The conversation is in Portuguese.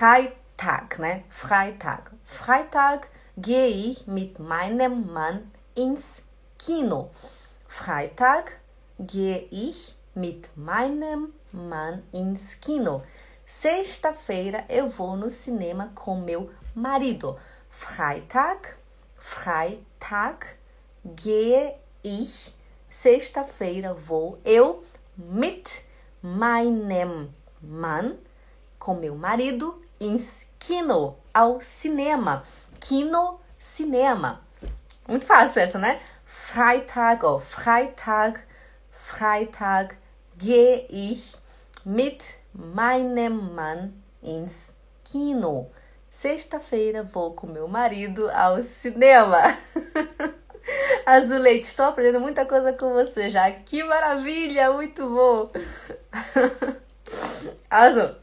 Freitag, né? Freitag. Freitag gehe ich mit meinem Mann ins Kino. Freitag gehe ich mit meinem Mann ins Kino. Sexta-feira eu vou no cinema com meu marido. Freitag, Freitag gehe ich. Sexta-feira vou eu mit meinem Mann com meu marido ins Kino, ao cinema. Kino, cinema. Muito fácil essa, né? Freitag, oh, Freitag, Freitag gehe ich mit meinem Mann ins Kino. Sexta-feira vou com meu marido ao cinema. Azuleite, estou aprendendo muita coisa com você já. Que maravilha, muito bom. Also,